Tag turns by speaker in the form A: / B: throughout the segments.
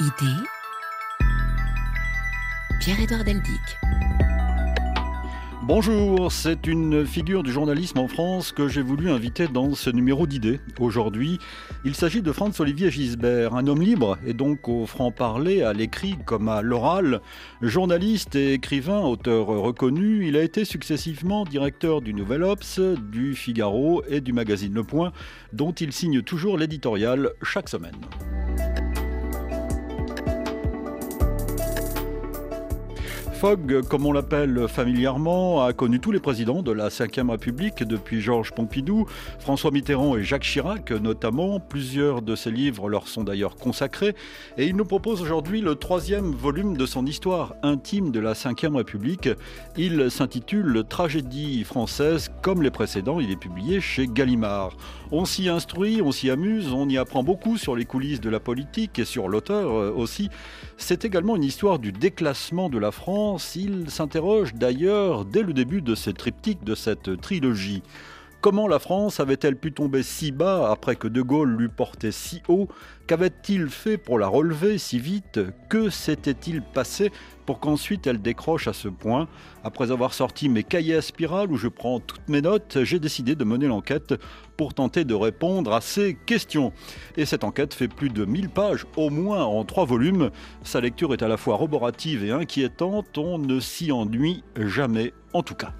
A: Idée Pierre-Édouard Deldic.
B: Bonjour, c'est une figure du journalisme en France que j'ai voulu inviter dans ce numéro d'idées. Aujourd'hui, il s'agit de Franz-Olivier Gisbert, un homme libre et donc au franc-parler, à l'écrit comme à l'oral. Journaliste et écrivain, auteur reconnu, il a été successivement directeur du Nouvel Obs, du Figaro et du magazine Le Point, dont il signe toujours l'éditorial chaque semaine. Fogg, comme on l'appelle familièrement, a connu tous les présidents de la Ve République depuis Georges Pompidou, François Mitterrand et Jacques Chirac notamment. Plusieurs de ses livres leur sont d'ailleurs consacrés et il nous propose aujourd'hui le troisième volume de son histoire intime de la Ve République. Il s'intitule Tragédie française comme les précédents. Il est publié chez Gallimard. On s'y instruit, on s'y amuse, on y apprend beaucoup sur les coulisses de la politique et sur l'auteur euh, aussi. C'est également une histoire du déclassement de la France. Il s'interroge d'ailleurs dès le début de ce triptyque, de cette trilogie. Comment la France avait-elle pu tomber si bas après que De Gaulle l'eût portée si haut? Qu'avait-il fait pour la relever si vite? Que s'était-il passé pour qu'ensuite elle décroche à ce point? Après avoir sorti mes cahiers à spirale où je prends toutes mes notes, j'ai décidé de mener l'enquête pour tenter de répondre à ces questions. Et cette enquête fait plus de 1000 pages, au moins en trois volumes. Sa lecture est à la fois roborative et inquiétante, on ne s'y ennuie jamais en tout cas.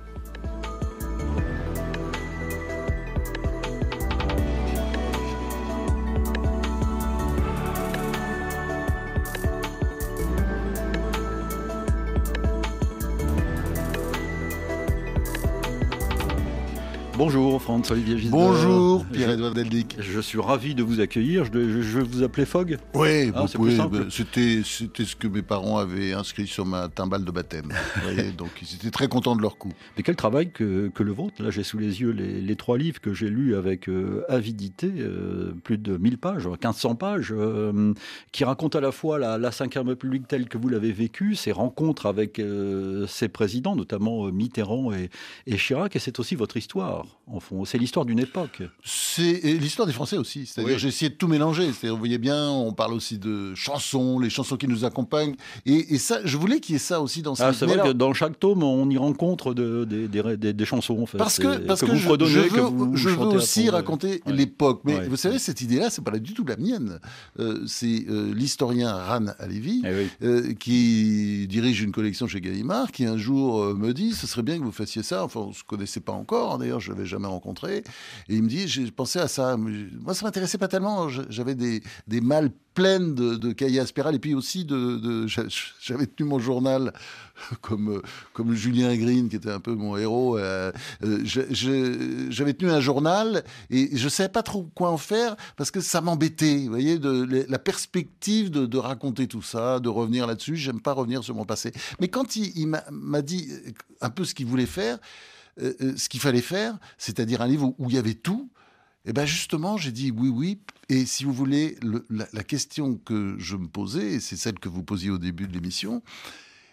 B: Bonjour Franz-Olivier Gisbert.
C: Bonjour Pierre-Edouard Deldic.
B: Je suis ravi de vous accueillir. Je, je, je vais vous appeler Fogg
C: Oui, ah, c'était ce que mes parents avaient inscrit sur ma timbale de baptême. donc ils étaient très contents de leur coup.
B: Mais quel travail que, que le vôtre. Là, j'ai sous les yeux les, les, trois livres que j'ai lus avec euh, avidité, euh, plus de 1000 pages, 1500 pages, euh, qui racontent à la fois la, la République telle que vous l'avez vécue, ses rencontres avec ses présidents, notamment Mitterrand et, et Chirac, et c'est aussi votre histoire en fond. C'est l'histoire d'une époque.
C: C'est l'histoire des Français aussi. C'est-à-dire, oui. j'ai essayé de tout mélanger. Vous voyez bien, on parle aussi de chansons, les chansons qui nous accompagnent. Et, et ça, je voulais qu'il y ait ça aussi dans cette.
B: Ah, c'est vrai que dans chaque tome, on y rencontre de, de, de, des, chansons. En fait.
C: Parce que, parce que, que,
B: vous
C: je, je veux,
B: que vous
C: je veux aussi raconter ouais. l'époque. Mais ouais. vous savez, cette idée-là, c'est pas du tout la mienne. Euh, c'est euh, l'historien Ran Alevi
B: eh oui.
C: euh, qui dirige une collection chez Gallimard, qui un jour me dit, ce serait bien que vous fassiez ça. Enfin, on se connaissait pas encore. hein, D'ailleurs, je jamais rencontré. Et il me dit, j'ai pensé à ça. Moi, ça m'intéressait pas tellement. J'avais des, des malles pleines de, de cahiers à et puis aussi de, j'avais tenu mon journal comme comme Julien Green qui était un peu mon héros euh, j'avais tenu un journal et je savais pas trop quoi en faire parce que ça m'embêtait vous voyez de, la perspective de, raconter tout ça de revenir là-dessus j'aime pas revenir sur mon passé mais quand il m'a dit un peu ce qu'il voulait faire euh, ce qu'il fallait faire, c'est-à-dire un livre où, il y avait tout, et eh ben justement, j'ai dit oui, oui. Et si vous voulez, le, la, la, question que je me posais, et c'est celle que vous posiez au début de l'émission,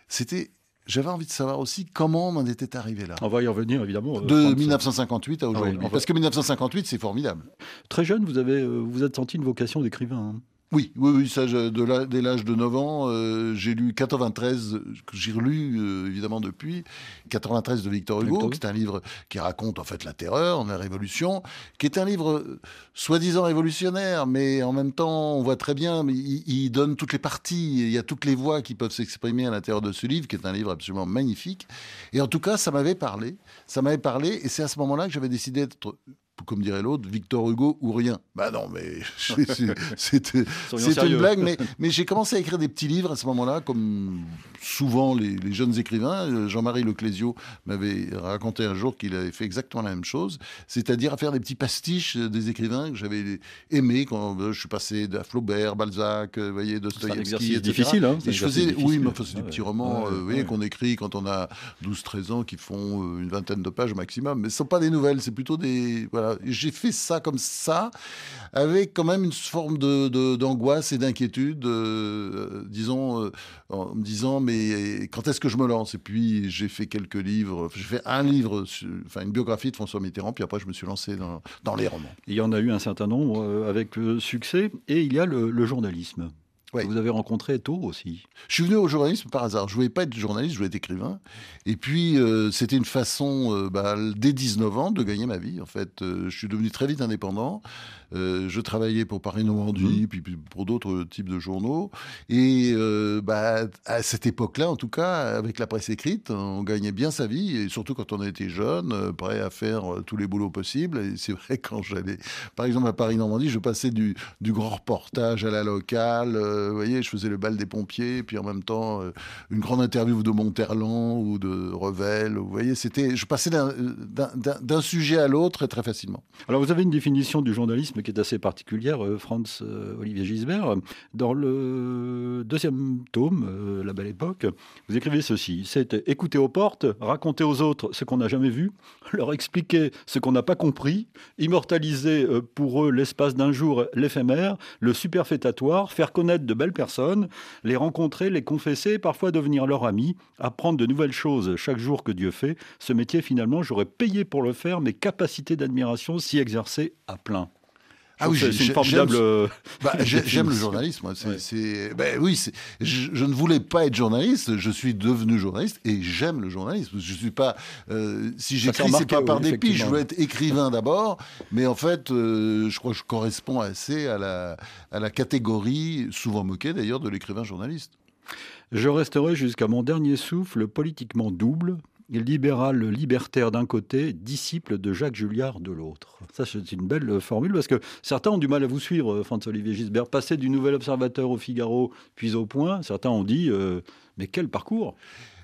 C: c'était j'avais envie de savoir aussi comment on en était arrivé là.
B: On va y revenir évidemment.
C: Euh, de 1958 à aujourd'hui. Ah oui, Parce que 1958, c'est formidable.
B: Très jeune, vous avez, euh, vous êtes senti une vocation d'écrivain. Hein
C: oui, oui, oui, ça, je, de la, dès l'âge de 9 ans, euh, j'ai lu 93, que j'ai relu euh, évidemment depuis, 93 de Victor Hugo, qui est un livre qui raconte en fait la terreur, la révolution, qui est un livre euh, soi-disant révolutionnaire, mais en même temps, on voit très bien, il, il, donne toutes les parties, il y a toutes les voix qui peuvent s'exprimer à l'intérieur de ce livre, qui est un livre absolument magnifique. Et en tout cas, ça m'avait parlé, ça m'avait parlé, et c'est à ce moment-là que j'avais décidé d'être comme dirait l'autre, Victor Hugo ou rien. Bah non, mais c'était une blague, mais, mais j'ai commencé à écrire des petits livres à ce moment-là, comme souvent les, les jeunes écrivains. Jean-Marie Leclésio m'avait raconté un jour qu'il avait fait exactement la même chose, c'est-à-dire à faire des petits pastiches des écrivains que j'avais aimés quand euh, je suis passé de Flaubert, Balzac, vous voyez, Dostoïevski,
B: C'est difficile, hein
C: Et je faisais, difficile. oui, mais enfin, c'est des petits romans, ouais, euh, ouais. qu'on écrit quand on a 12-13 ans, qui font euh, une vingtaine de pages au maximum, mais ce sont pas des nouvelles, c'est plutôt des, voilà, j'ai fait ça comme ça, avec quand même une forme d'angoisse de, de, et d'inquiétude, euh, disons, euh, en me disant, mais quand est-ce que je me lance? Et puis j'ai fait quelques livres, j'ai fait un livre, enfin une biographie de François Mitterrand, puis après je me suis lancé dans, dans les romans.
B: Il y en a eu un certain nombre euh, avec succès, et il y a le journalisme. Vous avez rencontré tôt aussi.
C: Je suis venu au journalisme par hasard. Je voulais pas être journaliste, je voulais être écrivain. Et puis, euh, c'était une façon, euh, bah, dès 19 ans, de gagner ma vie. En fait, euh, je suis devenu très vite indépendant. je travaillais pour Paris Normandie, mmh. puis, pour d'autres types de journaux. Et bah, à cette époque-là, en tout cas, avec la presse écrite, on gagnait bien sa vie, et surtout quand on était jeune, prêt à faire tous les boulots possibles. Et c'est vrai, quand j'allais, par exemple, à Paris Normandie, je passais du, du grand reportage à la locale. Vous voyez, je faisais le bal des pompiers, puis en même temps, une grande interview de Monterland ou de Revel. Vous voyez, c'était, je passais d'un sujet à l'autre très facilement.
B: Alors, vous avez une définition du journalisme qui est assez particulière, euh, Franz euh, Olivier Gisbert. Dans le deuxième tome, euh, La Belle Époque, vous écrivez ceci c'est écouter aux portes, raconter aux autres ce qu'on n'a jamais vu, leur expliquer ce qu'on n'a pas compris, immortaliser pour eux l'espace d'un jour l'éphémère, le superfétatoire, faire connaître belles personnes, les rencontrer, les confesser, parfois devenir leur ami, apprendre de nouvelles choses chaque jour que Dieu fait. Ce métier, finalement, j'aurais payé pour le faire, mes capacités d'admiration s'y exercer à plein.
C: Ah oui, c'est une formidable. Bah, j'aime le journalisme. C'est, ben oui, je, je, ne voulais pas être journaliste. Je suis devenu journaliste et j'aime le journalisme. Je suis pas. Euh, si j'écris, c'est pas par dépit. Je veux être écrivain d'abord, mais en fait, euh, je crois que je corresponds assez à la à la catégorie, souvent moquée d'ailleurs, de l'écrivain journaliste.
B: Je resterai jusqu'à mon dernier souffle politiquement double, libéral libertaire d'un côté, disciple de Jacques Julliard de l'autre. Ça, c'est une belle formule parce que certains ont du mal à vous suivre, François-Olivier Gisbert. Passer du Nouvel Observateur au Figaro, puis au Point, certains ont dit euh, Mais quel parcours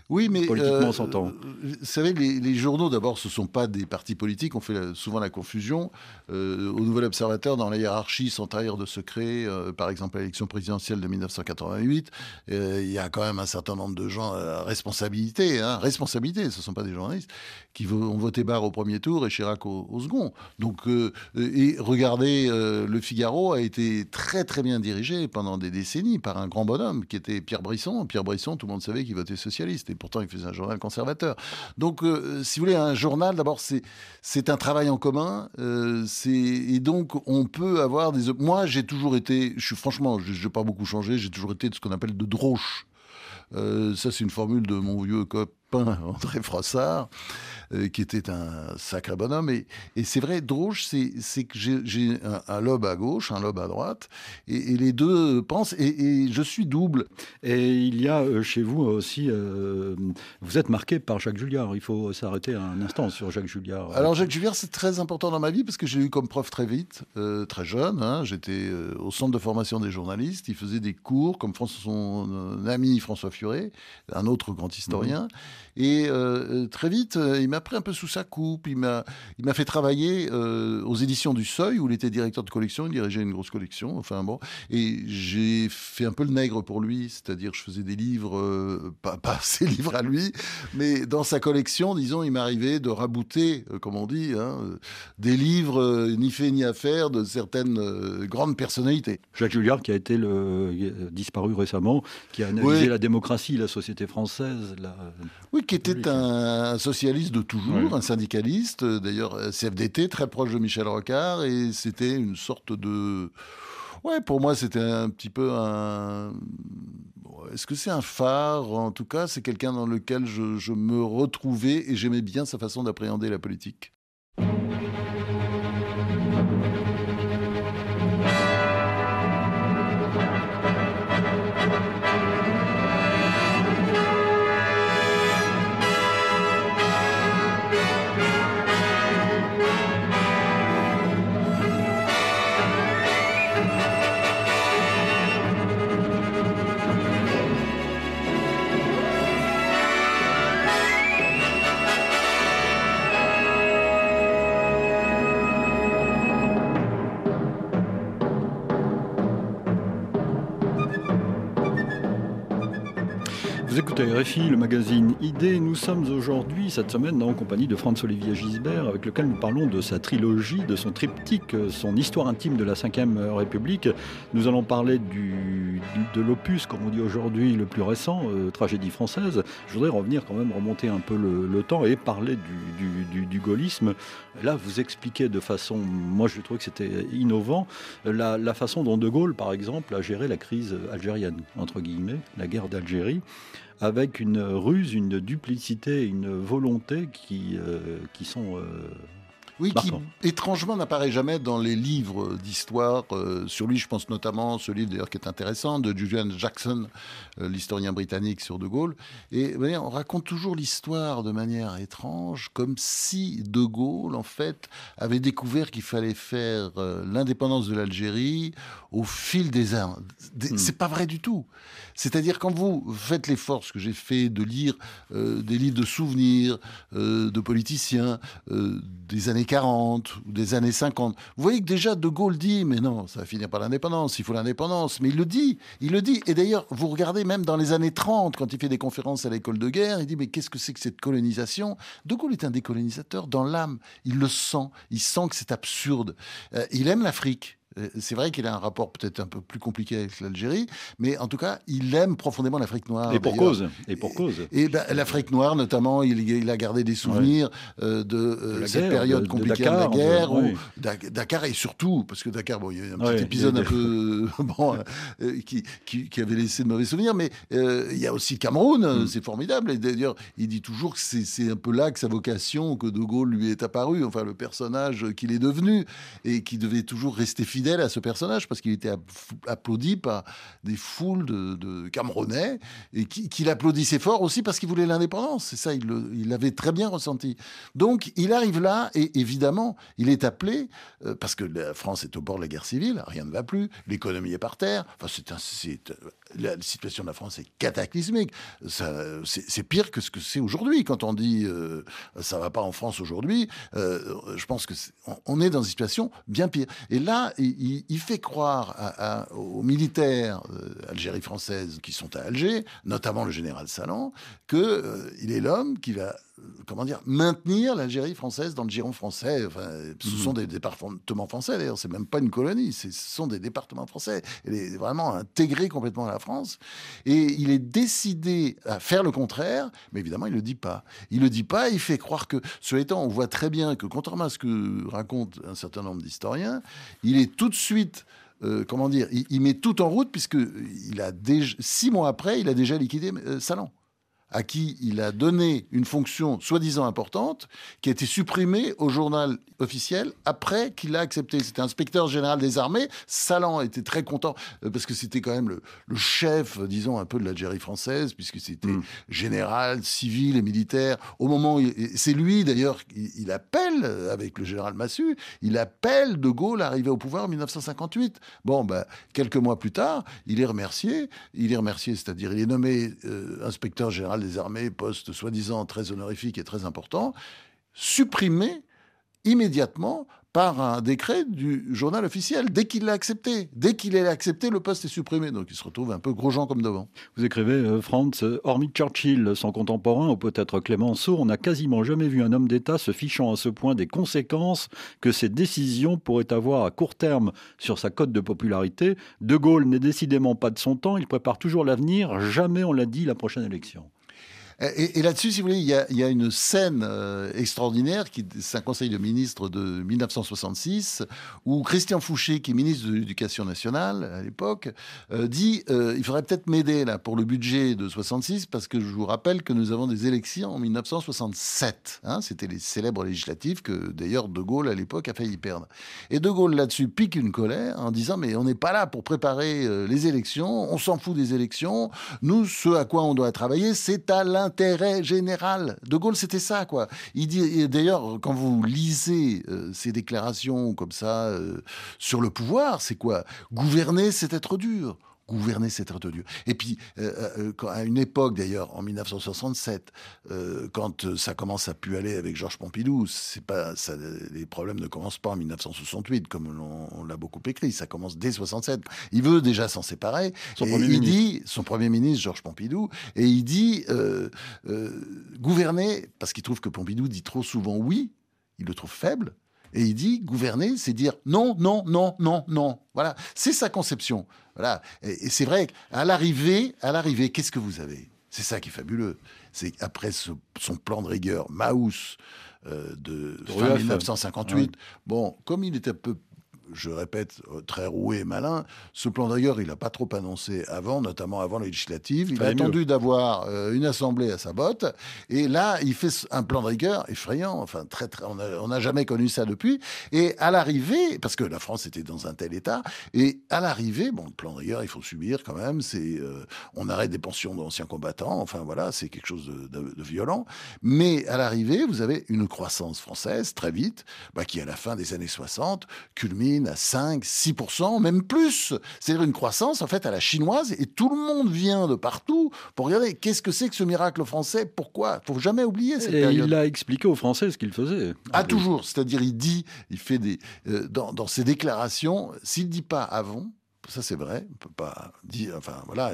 C: oui, mais politiquement euh, Vous savez, les, journaux, d'abord, ce ne sont pas des partis politiques. On fait souvent la confusion. Euh, au Nouvel Observateur, dans la hiérarchie, sans trahir de secret, euh, par exemple, l'élection présidentielle de 1988, il y a quand même un certain nombre de gens à responsabilité. Hein, responsabilité, ce ne sont pas des journalistes qui ont voté Barre au premier tour et Chirac au, second. Donc, et regardez, Le Figaro a été très très bien dirigé pendant des décennies par un grand bonhomme qui était Pierre Brisson. Pierre Brisson, tout le monde savait qu'il votait socialiste pourtant il faisait un journal conservateur. Donc, euh, si vous voulez, un journal, d'abord, c'est un travail en commun. Euh, et donc, on peut avoir des. Moi, j'ai toujours été, je suis franchement, je n'ai pas beaucoup changé, j'ai toujours été de ce qu'on appelle de droche. Euh, ça, c'est une formule de mon vieux copain André Frossard. Euh, qui était un sacré bonhomme. Et, et c'est vrai, Droge, c'est que j'ai un, lobe à gauche, un lobe à droite, et, les deux pensent, et, je suis double.
B: Et il y a euh, chez vous aussi, euh, vous êtes marqué par Jacques Julliard. Il faut s'arrêter un instant sur Jacques Julliard.
C: Alors Jacques Julliard, c'est très important dans ma vie parce que j'ai eu comme prof très vite, très jeune. Hein. J'étais au centre de formation des journalistes. Il faisait des cours comme son ami François Furet, un autre grand historien. Mmh. Et très vite, il m'a pris un peu sous sa coupe. Il m'a, il m'a fait travailler euh, aux éditions du Seuil, où il était directeur de collection. Il dirigeait une grosse collection. Enfin bon. Et j'ai fait un peu le nègre pour lui. C'est-à-dire, je faisais des livres, euh, pas, pas ses livres à lui, mais dans sa collection, disons, il m'arrivait de rabouter, euh, comme on dit, hein, des livres ni fait ni à faire de certaines grandes personnalités.
B: Jacques Julliard, qui a été le, disparu récemment, qui a analysé la démocratie, la société française.
C: Oui, qui était un socialiste de toujours, un syndicaliste, euh, d'ailleurs euh, CFDT, très proche de Michel Rocard, et c'était une sorte de... Ouais, pour moi, c'était un petit peu un... Est-ce que c'est un phare? En tout cas, c'est quelqu'un dans lequel je, je me retrouvais et j'aimais bien sa façon d'appréhender la politique.
B: Écoutez RFI, le magazine ID. Nous sommes aujourd'hui, cette semaine, en compagnie de Franz-Olivier Gisbert, avec lequel nous parlons de sa trilogie, de son triptyque, son histoire intime de la Ve République. Nous allons parler du, de l'opus, comme on dit aujourd'hui, le plus récent, euh, Tragédie française. Je voudrais revenir quand même, remonter un peu le, temps et parler du, gaullisme. Là, vous expliquez de façon, moi je trouve que c'était innovant, la façon dont De Gaulle, par exemple, a géré la crise algérienne, entre guillemets, la guerre d'Algérie avec une ruse, une duplicité, une volonté qui, euh, qui sont
C: oui, qui étrangement n'apparaît jamais dans les livres d'histoire. Euh, sur lui, je pense notamment ce livre d'ailleurs qui est intéressant de Julian Jackson, euh, l'historien britannique sur De Gaulle. Et voyez, on raconte toujours l'histoire de manière étrange, comme si De Gaulle, en fait, avait découvert qu'il fallait faire euh, l'indépendance de l'Algérie au fil des ans. Hmm. C'est pas vrai du tout. C'est-à-dire quand vous faites l'effort, ce que j'ai fait, de lire des livres de souvenirs de politiciens des années 40 ou des années 50. Vous voyez que déjà De Gaulle dit, mais non, ça va finir par l'indépendance, il faut l'indépendance. Mais il le dit, il le dit. Et d'ailleurs, vous regardez même dans les années 30, quand il fait des conférences à l'école de guerre, il dit, mais qu'est-ce que c'est que cette colonisation? De Gaulle est un décolonisateur dans l'âme. Il le sent. Il sent que c'est absurde. Euh, il aime l'Afrique. Euh, c'est vrai qu'il a un rapport peut-être un peu plus compliqué avec l'Algérie, mais en tout cas, il aime profondément l'Afrique noire.
B: Et pour cause. Et pour cause.
C: Et, ben, l'Afrique noire, notamment, il, a gardé des souvenirs euh, de, euh, cette période compliquée de, la guerre, Dakar et surtout, parce que Dakar, bon, il y a eu un petit épisode un peu bon, qui, qui, avait laissé de mauvais souvenirs, mais il y a aussi Cameroun, mm. c'est formidable. Et d'ailleurs, il dit toujours que c'est un peu là que sa vocation, que De Gaulle lui est apparu, enfin le personnage qu'il est devenu et qui devait toujours rester fidèle à ce personnage parce qu'il était applaudi par des foules de, Camerounais et qu'il applaudissait fort aussi parce qu'il voulait l'indépendance. C'est ça, il l'avait très bien ressenti. Donc il arrive là et évidemment, il est appelé euh, parce que la France est au bord de la guerre civile, rien ne va plus, l'économie est par terre. Enfin, c'est la situation de la France est cataclysmique. C'est pire que ce que c'est aujourd'hui. Quand on dit euh, ça va pas en France aujourd'hui, euh, je pense que on est dans une situation bien pire. Et là, fait croire aux militaires euh, Algérie française qui sont à Alger, notamment le général Salan, qu'il euh, est l'homme qui va comment dire, maintenir l'Algérie française dans le giron français. Enfin, ce mhm. sont des départements français, d'ailleurs, c'est même pas une colonie, ce sont des départements français. Elle est vraiment intégrée complètement à la France. Et il est décidé à faire le contraire, mais évidemment, il ne le dit pas. Il ne le dit pas, il fait croire que, cela étant, on voit très bien que, contrairement à ce que racontent un certain nombre d'historiens, il est tout de suite euh, comment dire, il, met tout en route puisque il a déjà, six mois après, il a déjà liquidé euh, Salan à qui il a donné une fonction soi-disant importante, qui a été supprimée au journal officiel après qu'il l'a accepté. C'était inspecteur général des armées. Salan était très content euh, parce que c'était quand même le, chef, disons, un peu de l'Algérie française, puisque c'était mm. général, civil et militaire. Au moment, c'est lui d'ailleurs, il, appelle avec le général Massu, il appelle De Gaulle à arriver au pouvoir en 1958. Bon, ben, quelques mois plus tard, il est remercié. Il est remercié, c'est-à-dire il est nommé euh, inspecteur général des armées, poste soi-disant très honorifique et très important, supprimé immédiatement par un décret du journal officiel, dès qu'il l'a accepté. Dès qu'il l'a accepté, le poste est supprimé. Donc il se retrouve un peu gros gens comme devant.
B: Vous écrivez, euh, Franz, euh, hormis Churchill, son contemporain, ou peut-être Clémenceau, on n'a quasiment jamais vu un homme d'État se fichant à ce point des conséquences que ses décisions pourraient avoir à court terme sur sa cote de popularité. De Gaulle n'est décidément pas de son temps, il prépare toujours l'avenir, jamais on l'a dit la prochaine élection.
C: Et, là-dessus, si vous voulez, il y a, une scène euh, extraordinaire, qui, c'est un conseil de ministre de 1966, où Christian Fouché, qui est ministre de l'Éducation nationale à l'époque, euh, dit euh, il faudrait peut-être m'aider là pour le budget de 66, parce que je vous rappelle que nous avons des élections en 1967. Hein, c'était les célèbres législatives que d'ailleurs De Gaulle à l'époque a failli perdre. Et De Gaulle là-dessus pique une colère en disant mais on n'est pas là pour préparer les élections, on s'en fout des élections. Nous, ce à quoi on doit travailler, c'est à l'intérieur intérêt général. De Gaulle, c'était ça, quoi. Il dit, d'ailleurs, quand vous lisez euh, ces déclarations comme ça euh, sur le pouvoir, c'est quoi? Gouverner, c'est être dur. Gouverner c'est très dur. Et puis, à une époque d'ailleurs, en 1967, quand ça commence à pu aller avec Georges Pompidou, c'est pas, ça, les problèmes ne commencent pas en 1968, comme on, l'a beaucoup écrit, ça commence dès 67. Il veut déjà s'en séparer.
B: Son premier
C: il
B: ministre.
C: dit, son premier ministre, Georges Pompidou, et il dit gouverner, parce qu'il trouve que Pompidou dit trop souvent oui, il le trouve faible, et il dit gouverner, c'est dire non, non, non, non, non. Voilà, c'est sa conception. Voilà, et, c'est vrai qu'à l'arrivée, à l'arrivée, qu'est-ce que vous avez? C'est ça qui est fabuleux. C'est après son plan de rigueur, Maus, euh, de, fin 1958. Bon, comme il était un peu je répète, euh, très roué et malin. Ce plan d'ailleurs, il n'a pas trop annoncé avant, notamment avant la législative. Il a attendu d'avoir euh, une assemblée à sa botte. Et là, il fait un plan de rigueur effrayant. Enfin, très, très, on n'a jamais connu ça depuis. Et à l'arrivée, parce que la France était dans un tel état, et à l'arrivée, bon, le plan de rigueur, il faut subir quand même. C'est, euh, on arrête des pensions d'anciens combattants. Enfin, voilà, c'est quelque chose de, violent. Mais à l'arrivée, vous avez une croissance française très vite, bah, qui à la fin des années 60 culmine à 5, 6%, même plus. C'est-à-dire une croissance en fait à la chinoise et tout le monde vient de partout pour regarder qu'est-ce que c'est que ce miracle français, pourquoi. Il faut jamais oublier cette
B: et
C: période.
B: Il a expliqué aux Français ce qu'il faisait.
C: Ah, toujours. C'est-à-dire, il dit, il fait des. Euh, dans, dans ses déclarations, s'il dit pas avant, ça c'est vrai, on peut pas dire, enfin voilà,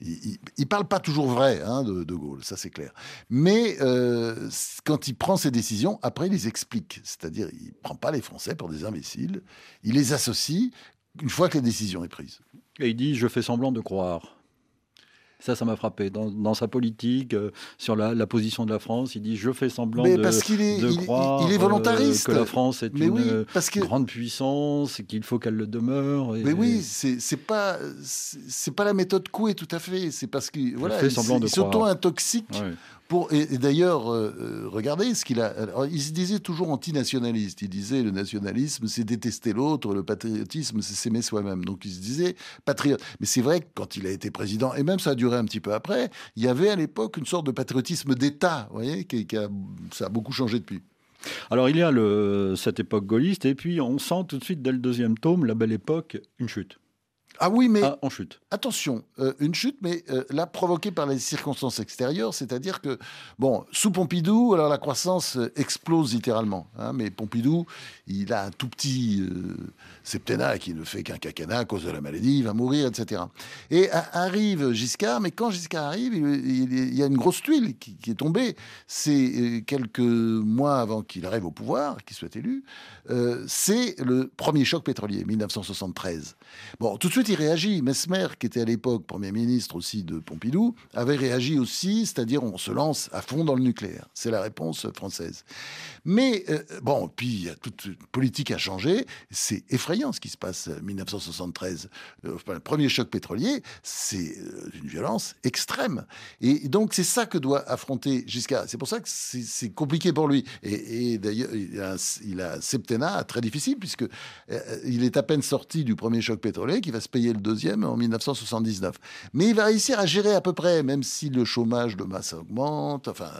C: il, il, parle pas toujours vrai hein, de, de, Gaulle, ça c'est clair. Mais euh, quand il prend ses décisions, après il les explique, c'est-à-dire il prend pas les Français pour des imbéciles, il les associe une fois que la décision est prise.
B: Et il dit, je fais semblant de croire. Ça, ça m'a frappé. Dans, sa politique, euh, sur la, position de la France, il dit Je fais semblant de,
C: parce qu'il est,
B: il,
C: croire il est volontariste.
B: que la France est
C: mais
B: une
C: oui, parce que...
B: grande puissance et qu'il faut qu'elle le demeure.
C: Mais oui, c'est pas, c'est pas la méthode Coué tout à fait. C'est parce qu'il voilà,
B: il
C: s'auto-intoxique et, d'ailleurs, euh, euh, regardez ce qu'il a. il se disait toujours antinationaliste. Il disait le nationalisme, c'est détester l'autre, le patriotisme, c'est s'aimer soi-même. Donc il se disait patriote. Mais c'est vrai que quand il a été président, et même ça a duré un petit peu après, il y avait à l'époque une sorte de patriotisme d'État, vous voyez, qui, a, ça a beaucoup changé depuis.
B: Alors il y a cette époque gaulliste, et puis on sent tout de suite dès le deuxième tome, la belle époque, une chute.
C: Ah oui, mais
B: ah, en chute.
C: Attention, euh, une chute, mais euh, là provoquée par les circonstances extérieures, c'est-à-dire que bon, sous Pompidou, alors la croissance euh, explose littéralement. Hein, mais Pompidou, il a un tout petit septennat qui ne fait qu'un quinquennat à cause de la maladie, il va mourir, etc. Et arrive Giscard, mais quand Giscard arrive, il, y a une grosse tuile qui, qui est tombée. C'est quelques mois avant qu'il arrive au pouvoir, qu'il soit élu. c'est le premier choc pétrolier, 1973. Bon, tout de suite il réagit. Mesmer, qui était à l'époque Premier ministre aussi de Pompidou, avait réagi aussi, c'est-à-dire on se lance à fond dans le nucléaire. C'est la réponse française. Mais euh, bon, puis toute politique a changé. C'est effrayant ce qui se passe en 1973. Euh, le premier choc pétrolier, c'est euh, une violence extrême. Et donc c'est ça que doit affronter Giscard. C'est pour ça que c'est compliqué pour lui. Et, d'ailleurs, il a, un septennat très difficile puisque il est à peine sorti du premier choc pétrolier qui va se payer le deuxième en 1979. Mais il va réussir à gérer à peu près, même si le chômage de masse augmente, enfin,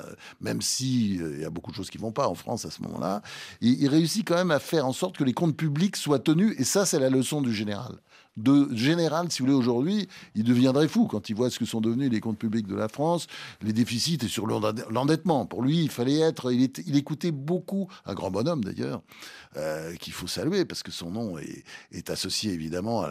C: même si euh, il y a beaucoup de choses qui vont pas en France à ce moment-là, il, il réussit quand même à faire en sorte que les comptes publics soient tenus. Et ça, c'est la leçon du général de général, si vous voulez, aujourd'hui, il deviendrait fou quand il voit ce que sont devenus les comptes publics de la France, les déficits et sur l'endettement. Pour lui, il fallait être, il, écoutait beaucoup, un grand bonhomme d'ailleurs, euh, qu'il faut saluer parce que son nom est, associé évidemment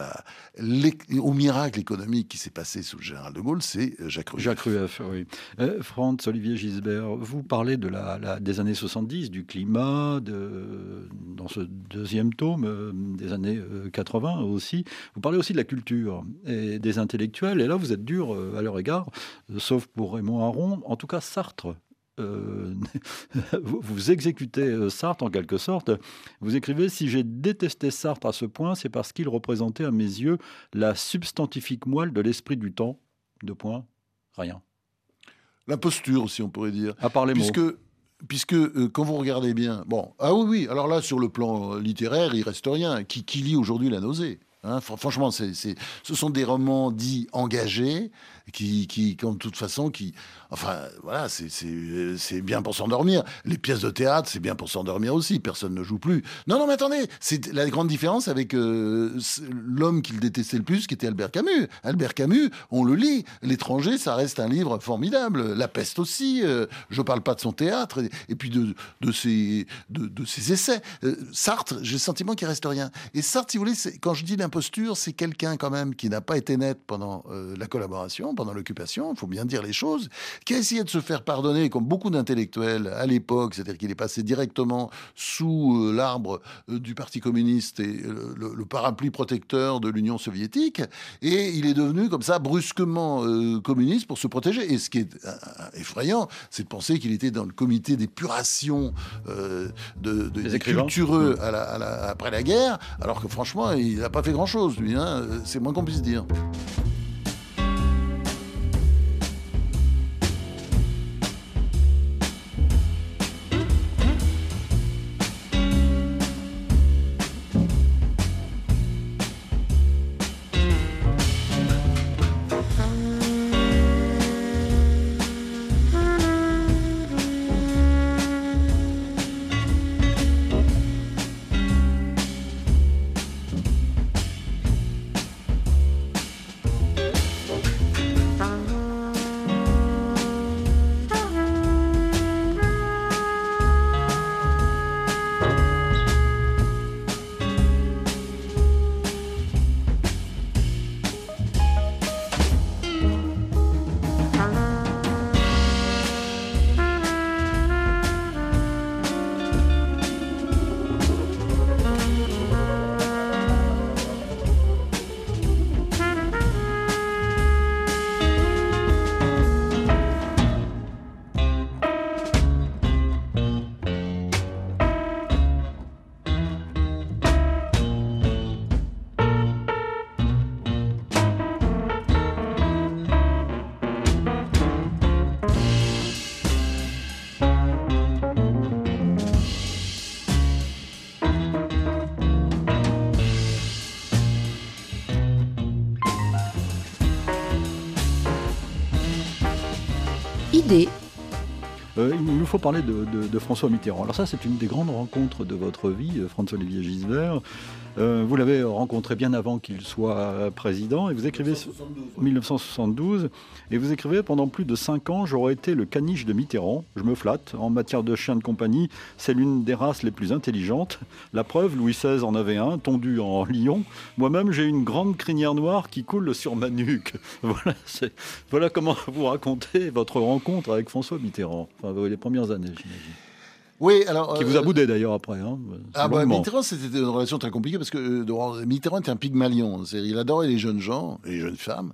C: au miracle économique qui s'est passé sous le général de Gaulle, c'est euh, Jacques Rueff.
B: Jacques Rueff, oui. Euh, Franz Olivier Gisbert, vous parlez de la, des années 70, du climat, de, dans ce deuxième tome, des années 80 aussi. Vous parlez aussi de la culture et des intellectuels, et là vous êtes dur euh, à leur égard, euh, sauf pour Raymond Aron. En tout cas, Sartre euh, vous exécutez Sartre en quelque sorte. Vous écrivez Si j'ai détesté Sartre à ce point, c'est parce qu'il représentait à mes yeux la substantifique moelle de l'esprit du temps. Deux points, rien.
C: L'imposture aussi, on pourrait dire.
B: À part les
C: Puisque,
B: mots.
C: Puisque quand vous regardez bien, bon, ah oui, oui, alors là, sur le plan littéraire, il reste rien. Qui, qui lit aujourd'hui la nausée? Hein. franchement, ce sont des romans dits engagés qui, qui, de toute façon, qui, enfin, voilà, c'est bien pour s'endormir. Les pièces de théâtre, c'est bien pour s'endormir aussi. Personne ne joue plus. Non, non, mais attendez, c'est la grande différence avec euh, l'homme qu'il détestait le plus, qui était Albert Camus. Albert Camus, on le lit. L'étranger, ça reste un livre formidable. La peste aussi. Euh, je parle pas de son théâtre et, puis de, de, ses, de, ses essais. Euh, Sartre, j'ai le sentiment qu'il reste rien. Et Sartre, si vous voulez, quand je dis l'imposture, c'est quelqu'un quand même qui n'a pas été net pendant la collaboration pendant l'occupation, il faut bien dire les choses, qui a essayé de se faire pardonner, comme beaucoup d'intellectuels à l'époque, c'est-à-dire qu'il est passé directement sous euh, l'arbre euh, du Parti communiste et le, parapluie protecteur de l'Union soviétique, et il est devenu comme ça brusquement euh, communiste pour se protéger. Et ce qui est effrayant, c'est de penser qu'il était dans le comité d'épuration de, des cultureux après la guerre, alors que franchement, il n'a pas fait grand-chose, lui. Hein, c'est moins qu'on puisse dire.
B: Faut parler de, François Mitterrand. Alors ça, c'est une des grandes rencontres de votre vie, euh, François-Olivier Gisbert. Euh, vous l'avez rencontré bien avant qu'il soit président et vous écrivez 1972 et vous écrivez pendant plus de cinq ans j'aurais été le caniche de Mitterrand. Je me flatte en matière de chien de compagnie, c'est l'une des races les plus intelligentes. La preuve, Louis XVI en avait un, tondu en lion. Moi-même, j'ai une grande crinière noire qui coule sur ma nuque. Voilà, comment vous racontez votre rencontre avec François Mitterrand. Enfin, les premières années.
C: Oui, alors.
B: Qui vous a euh, boudé d'ailleurs après. Hein,
C: ah bah, Mitterrand, c'était une relation très compliquée parce que euh, Mitterrand était un pygmalion. Il adorait les jeunes gens, les jeunes femmes,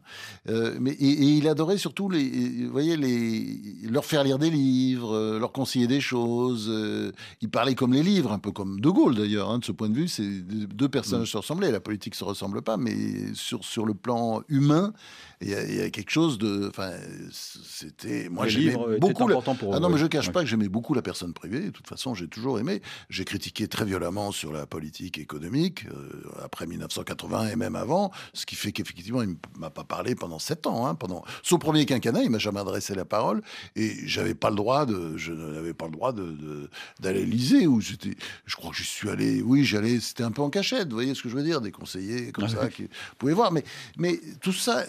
C: euh, mais et, il adorait surtout les, vous voyez, les, leur faire lire des livres, leur conseiller des choses. il parlait comme les livres, un peu comme De Gaulle d'ailleurs. Hein, de ce point de vue, c'est deux personnages mm. se ressemblaient. La politique se ressemble pas, mais sur sur le plan humain, il y, a quelque chose de. Enfin, c'était. Moi, j'aimais beaucoup.
B: pour
C: ah non, mais je cache pas que j'aimais beaucoup la personne privée. De toute façon, j'ai toujours aimé. J'ai critiqué très violemment sur la politique économique euh, après 1980 et même avant, ce qui fait qu'effectivement, il m'a pas parlé pendant sept ans. Hein, pendant son premier quinquennat, il m'a jamais adressé la parole et j'avais pas le droit de. Je n'avais pas le droit de d'aller l'Élysée où j'étais. Je crois que j'y suis allé. Oui, j'allais. C'était un peu en cachette. Vous voyez ce que je veux dire Des conseillers comme ça qui vous pouvez voir. Mais mais tout ça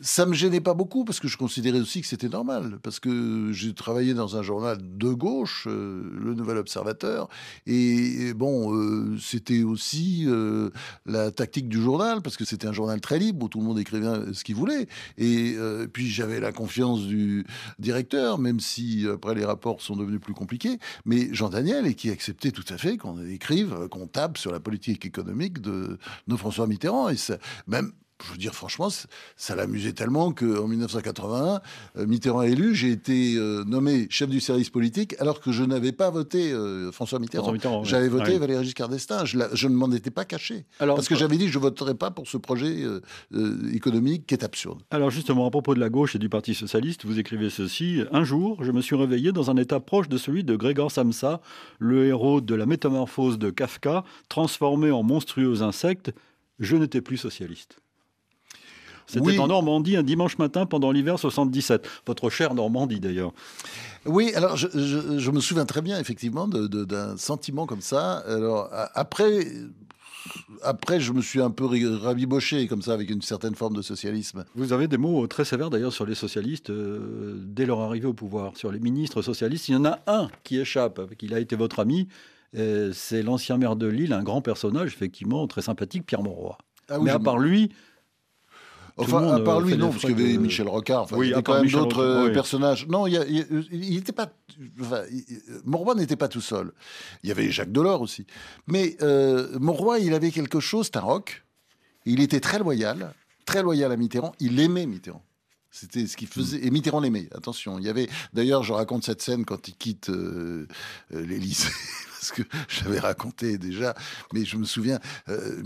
C: ça me gênait pas beaucoup parce que je considérais aussi que c'était normal. Parce que j'ai travaillé dans un journal de gauche, euh, le Nouvel Observateur, et, bon, euh, c'était aussi euh, la tactique du journal parce que c'était un journal très libre où tout le monde écrivait ce qu'il voulait. Et puis j'avais la confiance du directeur, même si après les rapports sont devenus plus compliqués. Mais Jean Daniel et qui acceptait tout à fait qu'on écrive, qu'on tape sur la politique économique de, de François Mitterrand. Et ça, même je veux dire, franchement, ça l'amusait tellement qu'en 1981, euh, Mitterrand élu, j'ai été euh, nommé chef du service politique alors que je n'avais pas voté euh, François Mitterrand. J'avais voté Valéry Giscard d'Estaing. Je, ne m'en étais pas caché. parce que j'avais dit que je ne voterai pas pour ce projet économique qui est absurde.
B: Alors justement, à propos de la gauche et du Parti socialiste, vous écrivez ceci. Un jour, je me suis réveillé dans un état proche de celui de Grégor Samsa, le héros de la métamorphose de Kafka, transformé en monstrueux insecte Je n'étais plus socialiste. C'était en Normandie un dimanche matin pendant l'hiver 77. Votre chère Normandie d'ailleurs.
C: Oui, alors je, me souviens très bien effectivement d'un sentiment comme ça. Alors après, après, je me suis un peu rabiboché comme ça avec une certaine forme de socialisme.
B: Vous avez des mots très sévères d'ailleurs sur les socialistes euh, dès leur arrivée au pouvoir, sur les ministres socialistes. Il y en a un qui échappe, il a été votre ami. C'est l'ancien maire de Lille, un grand personnage effectivement très sympathique, Pierre Mauroy. Ah Mais à part lui,
C: Enfin, à part lui, non, parce qu'il y avait Michel Rocard. il y avait quand même d'autres euh, personnages. Non, il n'était pas. Enfin, n'était pas tout seul. Il y avait Jacques Delors aussi. Mais euh, il avait quelque chose, c'est un rock. Il était très loyal, très loyal à Mitterrand. Il aimait Mitterrand. C'était ce qu'il faisait. Et Mitterrand l'aimait. Attention. Il y avait. D'ailleurs, je raconte cette scène quand il quitte euh, euh l'Élysée. parce que j'avais raconté déjà, mais je me souviens, euh,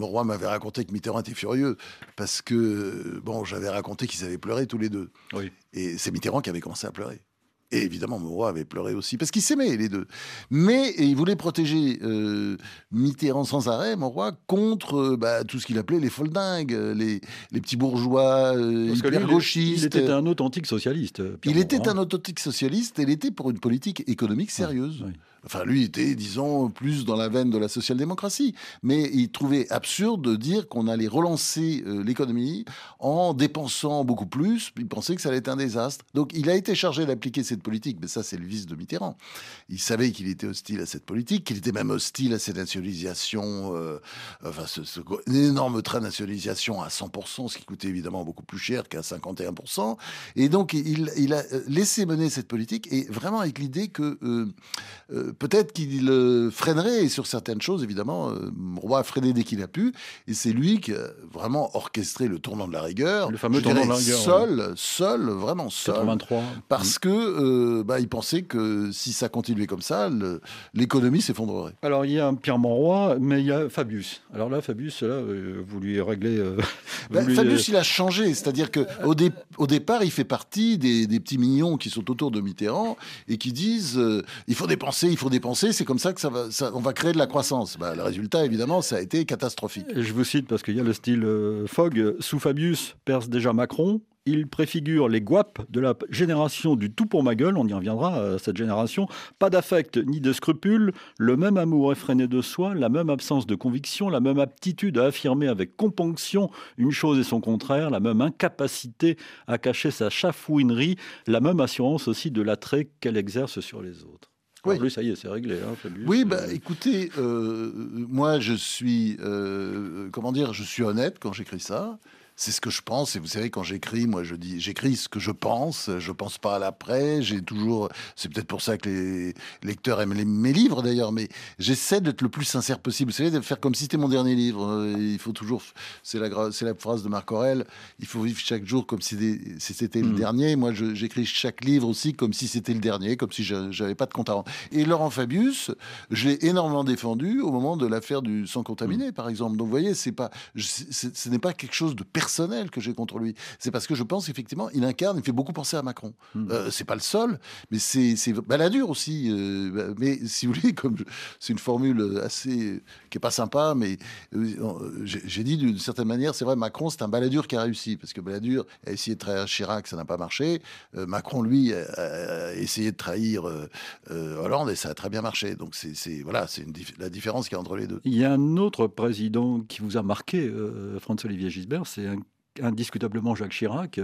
C: roi m'avait raconté que Mitterrand était furieux parce que, bon, j'avais raconté qu'ils avaient pleuré tous les deux. Oui. Et c'est Mitterrand qui avait commencé à pleurer. Et évidemment, roi avait pleuré aussi, parce qu'ils s'aimaient les deux. Mais il voulait protéger euh, Mitterrand sans arrêt, roi, contre euh, bah, tout ce qu'il appelait les foldingues, les, les petits bourgeois euh, hyper gauchistes.
B: Il était un authentique socialiste.
C: il était un authentique socialiste, et il était pour une politique économique sérieuse. Enfin, lui était, disons, plus dans la veine de la social-démocratie. Mais il trouvait absurde de dire qu'on allait relancer euh, l'économie en dépensant beaucoup plus. Il pensait que ça allait être un désastre. Donc, il a été chargé d'appliquer cette politique. Mais ça, c'est le vice de Mitterrand. Il savait qu'il était hostile à cette politique, qu'il était même hostile à cette nationalisation, euh, enfin, ce, ce, une énorme train nationalisation à 100%, ce qui coûtait évidemment beaucoup plus cher qu'à 51%. Et donc, il, a laissé mener cette politique et vraiment avec l'idée que euh, peut-être qu'il euh, freinerait sur certaines choses, évidemment. Euh, Roi a freiné dès qu'il a pu, et c'est lui qui a vraiment orchestré le tournant de la rigueur.
B: Le fameux tournant de la rigueur.
C: Seul, seul, vraiment seul.
B: 83.
C: Parce que euh, bah, il pensait que si ça continuait comme ça, l'économie s'effondrerait.
B: Alors il y a Pierre Monroy, mais il y a Fabius. Alors là, Fabius, là, vous lui réglez.
C: Bah, Fabius, il a changé, c'est-à-dire que au, au, départ, il fait partie des, des, petits mignons qui sont autour de Mitterrand et qui disent il faut dépenser, il faut dépenser, c'est comme ça que ça va, on va créer de la croissance. Bah, le résultat, évidemment, ça a été catastrophique.
B: je vous cite parce qu'il y a le style euh, Fogg. Sous Fabius perce déjà Macron. Il préfigure les guapes de la génération du tout pour ma gueule, on y reviendra à cette génération. Pas d'affect ni de scrupules, le même amour effréné de soi, la même absence de conviction, la même aptitude à affirmer avec componction une chose et son contraire, la même incapacité à cacher sa chafouinerie, la même assurance aussi de l'attrait qu'elle exerce sur les autres. Oui. ça y est, c'est réglé. Hein,
C: oui, bah, écoutez, euh, moi, je suis, euh, comment dire, je suis honnête quand j'écris ça c'est ce que je pense. Et vous savez, quand j'écris, moi, je dis, j'écris ce que je pense. Je pense pas à l'après. J'ai toujours, c'est peut-être pour ça que les lecteurs aiment mes livres d'ailleurs, mais j'essaie d'être le plus sincère possible. Vous savez, de faire comme si c'était mon dernier livre. Il faut toujours, c'est la, c'est la phrase de Marc Aurel. Il faut vivre chaque jour comme si c'était le hmm. dernier. Moi, j'écris chaque livre aussi comme si c'était le dernier, comme si j'avais pas de compte à rendre. Et Laurent Fabius, je l'ai énormément défendu au moment de l'affaire du sang contaminé, hmm. par exemple. Donc, vous voyez, c'est pas, ce n'est pas quelque chose de personnel personnel que j'ai contre lui. C'est parce que je pense effectivement, il incarne, il fait beaucoup penser à Macron. Hmm. Euh, c'est pas le seul, mais c'est baladure aussi. Euh, mais si vous voulez, comme c'est une formule assez qui est pas sympa, mais euh, j'ai dit d'une certaine manière, c'est vrai, Macron, c'est un baladure qui a réussi parce que baladure a essayé de trahir Chirac, ça n'a pas marché. Macron, lui, a, essayé de trahir Hollande et ça a très bien marché. Donc c'est voilà, c'est la différence qu'il y a entre les deux.
B: Il y a un autre président qui vous a marqué, François-Olivier Gisbert, c'est un indiscutablement Jacques Chirac,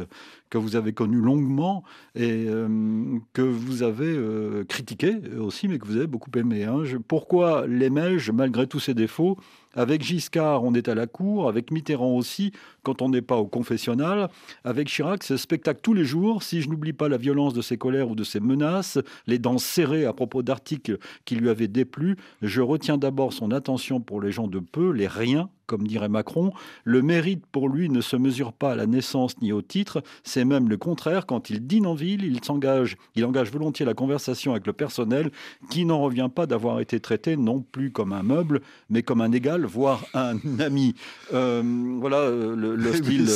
B: que vous avez connu longuement et euh, que vous avez euh, critiqué aussi, mais que vous avez beaucoup aimé. Hein. pourquoi l'aimais-je malgré tous ses défauts Avec Giscard, on est à la cour, avec Mitterrand aussi, quand on n'est pas au confessionnal. Avec Chirac, c'est spectacle tous les jours. Si je n'oublie pas la violence de ses colères ou de ses menaces, les dents serrées à propos d'articles qui lui avaient déplu, je retiens d'abord son attention pour les gens de peu, les riens, comme dirait Macron. Le mérite pour lui ne se mesure pas à la naissance ni au titre, c'est même le contraire. Quand il dîne en ville, il s'engage, il engage volontiers la conversation avec le personnel qui n'en revient pas d'avoir été traité non plus comme un meuble, mais comme un égal rival, voire un ami. voilà le, style.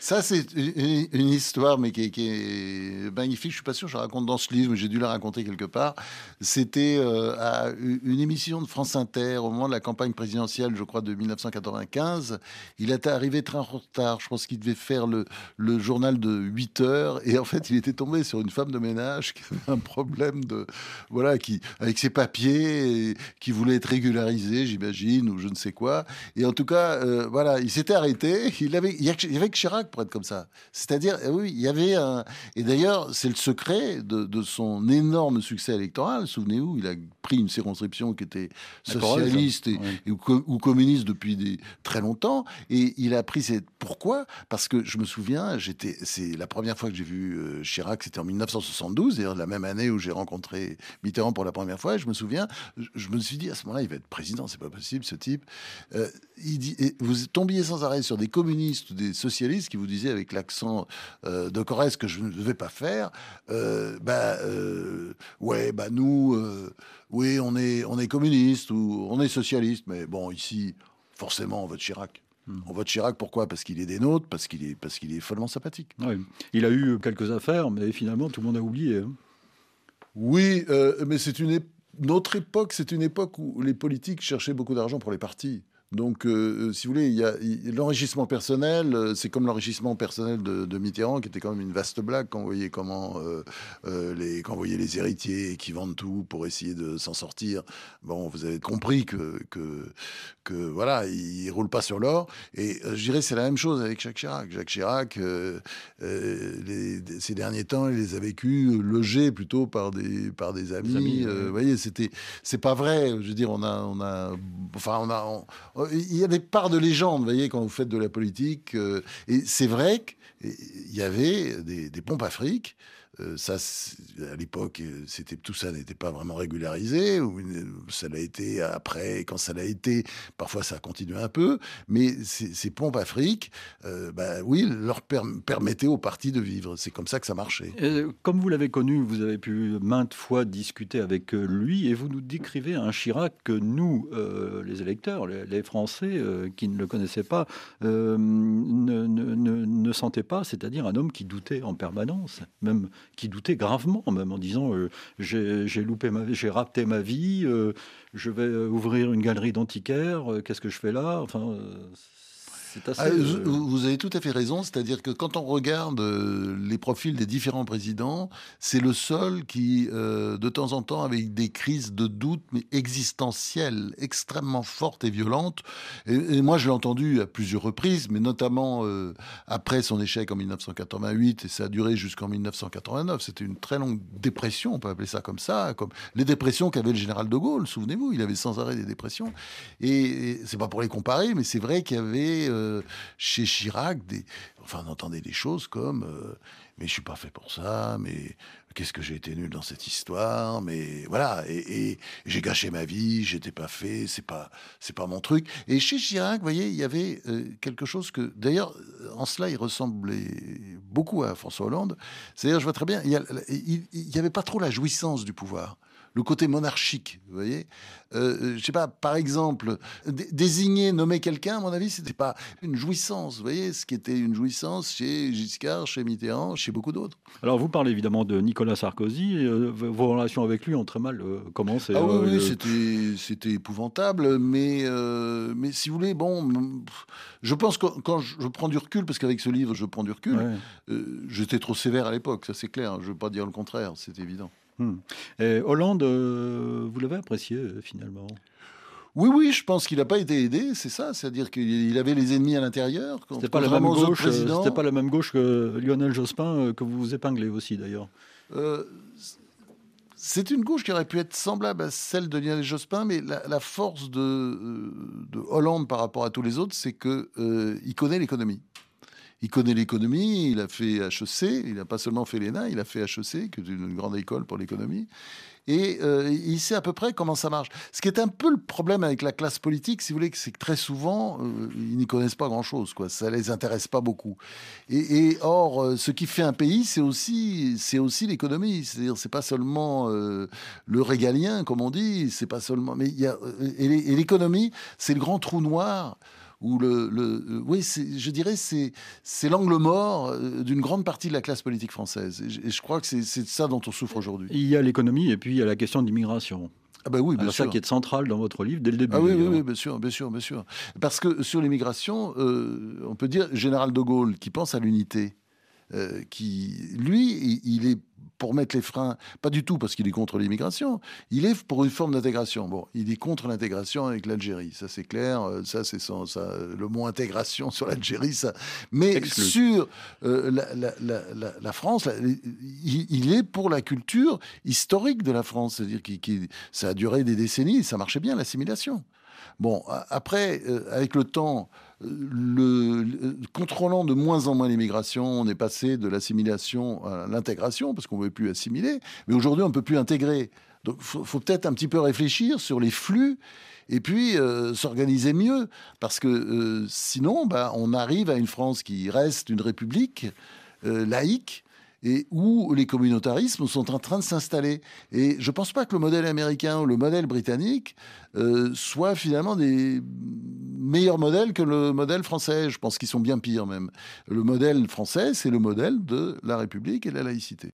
C: ça, c'est une, histoire, mais qui est, magnifique. Je suis pas sûr, je la raconte dans ce livre, mais j'ai dû la raconter quelque part. C'était à une émission de France Inter au moment de la campagne présidentielle, je crois, de 1995. Il était arrivé très en retard. Je pense qu'il devait faire le, le journal de 8 heures. Et en fait, il était tombé sur une femme de ménage qui avait un problème de. Voilà, qui, avec ses papiers, qui voulait être régularisé, j'imagine, ou je ne sais quoi. Et en tout cas, euh, voilà, il s'était arrêté. Il avait, il y avait que Chirac pour être comme ça. C'est-à-dire, euh, oui, il y avait un. Et d'ailleurs, c'est le secret de, de son énorme succès électoral. Souvenez-vous, il a pris une circonscription qui était socialiste et, ou, communiste depuis des, très longtemps. Et il a pris cette. Pourquoi? Parce que je me souviens, j'étais. C'est la première fois que j'ai vu euh, Chirac, c'était en 1972, d'ailleurs la même année où j'ai rencontré Mitterrand pour la première fois. Et je me souviens, je, me suis dit à ce moment-là, il va être président, c'est pas possible, ce type. Euh, il dit, vous tombiez sans arrêt sur des communistes ou des socialistes qui vous disaient avec l'accent euh, de Corrèze que je ne devais pas faire. bah ouais, bah nous, oui, on est on est communiste ou on est socialiste, mais bon ici, forcément, on vote Chirac. Hmm. On vote Chirac, pourquoi? Parce qu'il est des nôtres, parce qu'il est, parce qu'il est follement sympathique.
B: Il a eu quelques affaires, mais finalement, tout le monde a oublié. Hein.
C: Oui, euh, mais c'est une notre époque, c'est une époque où les politiques cherchaient beaucoup d'argent pour les partis. Donc, euh, euh, si vous voulez, il y a, l'enrichissement personnel, euh, c'est comme l'enrichissement personnel de, Mitterrand, qui était quand même une vaste blague quand vous voyez comment les, quand vous voyez les héritiers qui vendent tout pour essayer de s'en sortir. Bon, vous avez compris que, que, que voilà, ils roulent pas sur l'or. Et je dirais c'est la même chose avec Jacques Chirac. Jacques Chirac, les, ces derniers temps, il les a vécus logés plutôt par des, par des amis. Vous voyez, c'était, c'est pas vrai. Je veux dire, on a, on a, enfin, on a. il y a des parts de légende, vous voyez, quand vous faites de la politique. Euh, et c'est vrai qu'il y avait des, des pompes afriques euh, ça, à l'époque, euh, c'était tout ça n'était pas vraiment régularisé. Ou ça l'a été après. Quand ça l'a été, parfois ça a continué un peu. Mais ces, pompes Afrique, euh, bah, oui, leur permettaient aux partis de vivre. C'est comme ça que ça marchait.
B: comme vous l'avez connu, vous avez pu maintes fois discuter avec lui, et vous nous décrivez un Chirac que nous, les électeurs, les, Français qui ne le connaissaient pas, ne, ne sentaient pas. C'est-à-dire un homme qui doutait en permanence, même qui doutait gravement, même en disant euh, j'ai loupé ma j'ai raté ma vie, euh, je vais ouvrir une galerie d'antiquaires, euh, qu'est-ce que je fais là? Enfin,
C: ah, euh, vous avez tout à fait raison, c'est-à-dire que quand on regarde euh, les profils des différents présidents, c'est le seul qui, euh, de temps en temps, avec des crises de doute mais existentielles extrêmement fortes et violentes, et, moi je l'ai entendu à plusieurs reprises, mais notamment après son échec en 1988, et ça a duré jusqu'en 1989, c'était une très longue dépression, on peut appeler ça comme ça, comme les dépressions qu'avait le général de Gaulle, souvenez-vous, il avait sans arrêt des dépressions, et, c'est pas pour les comparer, mais c'est vrai qu'il y avait... Euh, chez Chirac, enfin, on entendait des choses comme euh, Mais je suis pas fait pour ça, mais qu'est-ce que j'ai été nul dans cette histoire, mais voilà, et, j'ai gâché ma vie, j'étais pas fait, c'est pas, c'est pas mon truc. Et chez Chirac, vous voyez, il y avait euh, quelque chose que, d'ailleurs, en cela, il ressemblait beaucoup à François Hollande. C'est-à-dire, je vois très bien, il n'y avait pas trop la jouissance du pouvoir le côté monarchique, vous voyez. Euh, euh, je sais pas, par exemple, désigner, nommer quelqu'un, à mon avis, c'était pas une jouissance, vous voyez, ce qui était une jouissance chez Giscard, chez Mitterrand, chez beaucoup d'autres.
B: Alors, vous parlez évidemment de Nicolas Sarkozy. Euh, vos relations avec lui ont très mal commencé.
C: Ah oui, oui c'était épouvantable, mais, mais si vous voulez, bon, je pense que quand je, prends du recul, parce qu'avec ce livre, je prends du recul, j'étais trop sévère à l'époque, ça c'est clair, je ne veux pas dire le contraire, c'est évident.
B: Hmm. Et Hollande, euh, vous l'avez apprécié euh, finalement?
C: Oui, oui, je pense qu'il n'a pas été aidé, c'est ça. C'est-à-dire qu'il avait les ennemis à l'intérieur.
B: C'était pas la même gauche. Euh, c'était pas la même gauche que Lionel Jospin que vous vous épinglez aussi d'ailleurs.
C: c'est une gauche qui aurait pu être semblable à celle de Lionel Jospin, mais la, force de, de, Hollande par rapport à tous les autres, c'est qu'il il connaît l'économie. Il connaît l'économie, il a fait HEC, il n'a pas seulement fait l'ENA, il a fait HEC, qui est une grande école pour l'économie et euh, il sait à peu près comment ça marche. Ce qui est un peu le problème avec la classe politique, si vous voulez, c'est que très souvent, euh, ils n'y connaissent pas grand-chose, quoi. Ça les intéresse pas beaucoup. Et, or, euh, ce qui fait un pays, c'est aussi, aussi l'économie. C'est-à-dire, c'est pas seulement le régalien, comme on dit, c'est pas seulement, mais y a et l'économie, c'est le grand trou noir où le, le oui, je dirais, c'est c'est l'angle mort euh, d'une grande partie de la classe politique française. Et je, crois que c'est ça dont on souffre aujourd'hui.
B: Il y a l'économie et puis il y a la question d'immigration.
C: Ah ben oui, bien
B: sûr. ça qui est central dans votre livre dès le début.
C: Ah oui, oui, oui, bien sûr, bien sûr, bien sûr. Parce que sur l'immigration, euh, on peut dire général de Gaulle qui pense à l'unité, euh, qui lui, il est pour mettre les freins, pas du tout parce qu'il est contre l'immigration, il est pour une forme d'intégration. Bon, il est contre l'intégration avec l'Algérie, ça c'est clair, euh, ça c'est ça, le mot intégration sur l'Algérie, ça. Mais sur euh, la, France, il, est pour la culture historique de la France, c'est-à-dire que ça a duré des décennies, ça marchait bien l'assimilation. Bon, après, euh, avec le temps, le, contrôlant de moins en moins l'immigration, on est passé de l'assimilation à l'intégration, parce qu'on ne veut plus assimiler, mais aujourd'hui on ne peut plus intégrer. Donc il faut, peut-être un petit peu réfléchir sur les flux et puis euh, s'organiser mieux, parce que euh, sinon, bah, on arrive à une France qui reste une république euh, laïque, et où les communautarismes sont en train de s'installer. Et je ne pense pas que le modèle américain ou le modèle britannique euh, soient finalement des meilleurs modèles que le modèle français. Je pense qu'ils sont bien pires même. Le modèle français, c'est le modèle de la République et de la laïcité.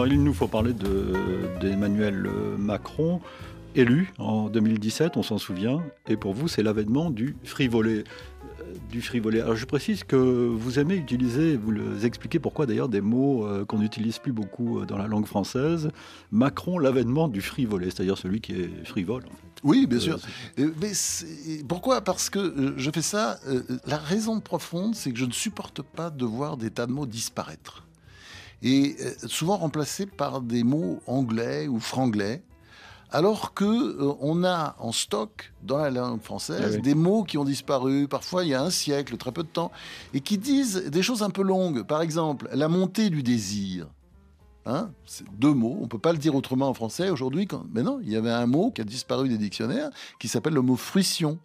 B: Alors il nous faut parler d'Emmanuel Macron, élu en 2017, on s'en souvient, et pour vous c'est l'avènement du frivolé. Euh, du frivolé. Alors je précise que vous aimez utiliser, vous les expliquez pourquoi d'ailleurs des mots euh, qu'on n'utilise plus beaucoup euh, dans la langue française. Macron, l'avènement du frivolé, c'est-à-dire celui qui est frivole.
C: Oui, bien sûr. Mais pourquoi? Parce que je fais ça. la raison profonde, c'est que je ne supporte pas de voir des tas de mots disparaître et euh, souvent remplacés par des mots anglais ou franglais, alors que euh, on a en stock dans la langue française ah des mots qui ont disparu, parfois il y a un siècle, très peu de temps, et qui disent des choses un peu longues. Par exemple, la montée du désir. Hein c'est deux mots, on ne peut pas le dire autrement en français aujourd'hui. Mais non, il y avait un mot qui a disparu des dictionnaires qui s'appelle le mot fruition.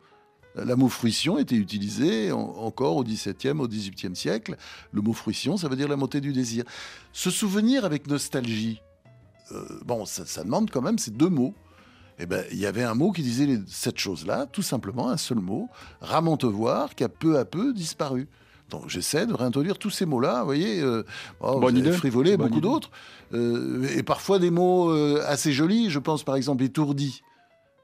C: La mot fruition était utilisé encore au XVIIe, au XVIIIe siècle. Le mot fruition, ça veut dire la montée du désir. Se souvenir avec nostalgie, euh, bon, ça, demande quand même ces deux mots. Eh ben, il y avait un mot qui disait cette chose-là, tout simplement un seul mot, ramontevoir, qui a peu à peu disparu. Donc j'essaie de réintroduire tous ces mots-là, vous voyez, euh, oh, frivolé, beaucoup d'autres, euh, et parfois des mots assez jolis, je pense par exemple étourdi.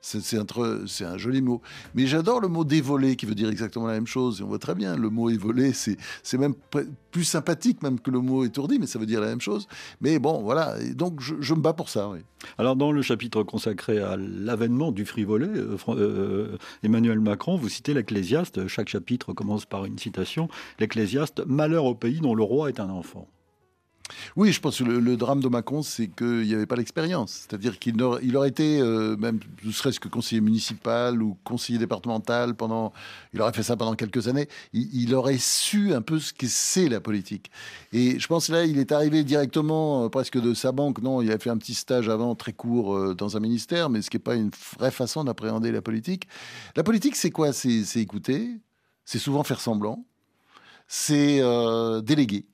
C: C'est un, joli mot. Mais j'adore le mot dévolé qui veut dire exactement la même chose. On voit très bien, le mot évolé, c'est même plus sympathique même que le mot étourdi, mais ça veut dire la même chose. Mais bon, voilà. donc je, me bats pour ça.
B: Alors dans le chapitre consacré à l'avènement du frivolé, euh, euh, Emmanuel Macron, vous citez l'Ecclésiaste. Chaque chapitre commence par une citation. L'Ecclésiaste, malheur au pays dont le roi est un enfant.
C: Oui, je pense que le, drame de Macron, c'est qu'il n'y avait pas l'expérience. C'est-à-dire qu'il aurait, été, euh, même ne serait-ce que conseiller municipal ou conseiller départemental pendant. Il aurait fait ça pendant quelques années. Il, aurait su un peu ce que c'est la politique. Et je pense que là, il est arrivé directement, euh, presque de sa banque. Non, il a fait un petit stage avant, très court, euh, dans un ministère, mais ce qui n'est pas une vraie façon d'appréhender la politique. La politique, c'est quoi? C'est écouter, c'est souvent faire semblant, c'est déléguer